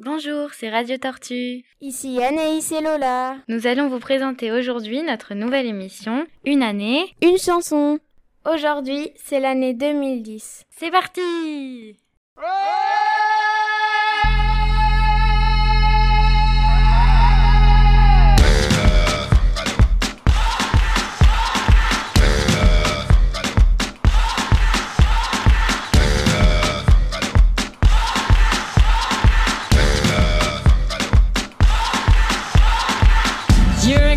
Bonjour, c'est Radio Tortue. Ici Anaïs et Lola. Nous allons vous présenter aujourd'hui notre nouvelle émission, Une année, une chanson. Aujourd'hui, c'est l'année 2010. C'est parti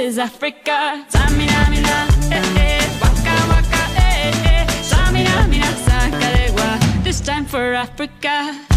is Africa. Eh eh, waka waka, eh this time for Africa.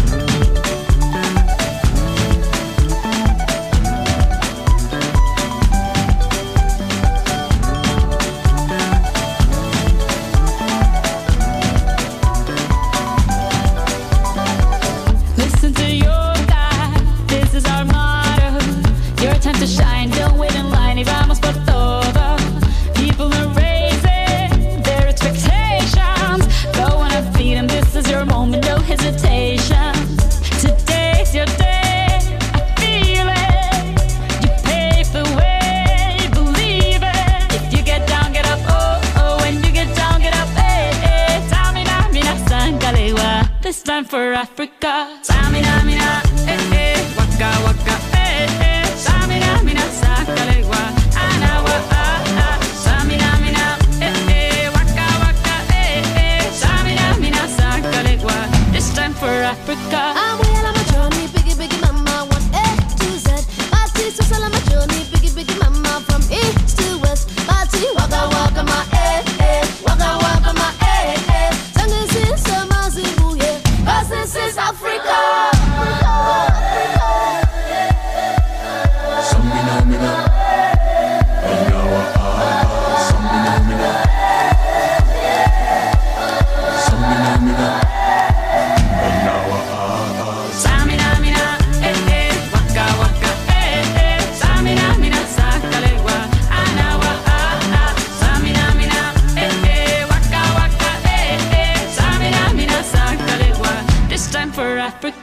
Time for Africa. Samina, mina,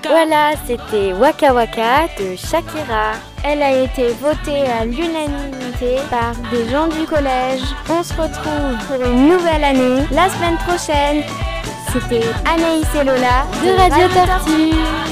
Voilà, c'était Waka Waka de Shakira. Elle a été votée à l'unanimité par des gens du collège. On se retrouve pour une nouvelle année la semaine prochaine. C'était Anaïs et Lola De Radio Tortue.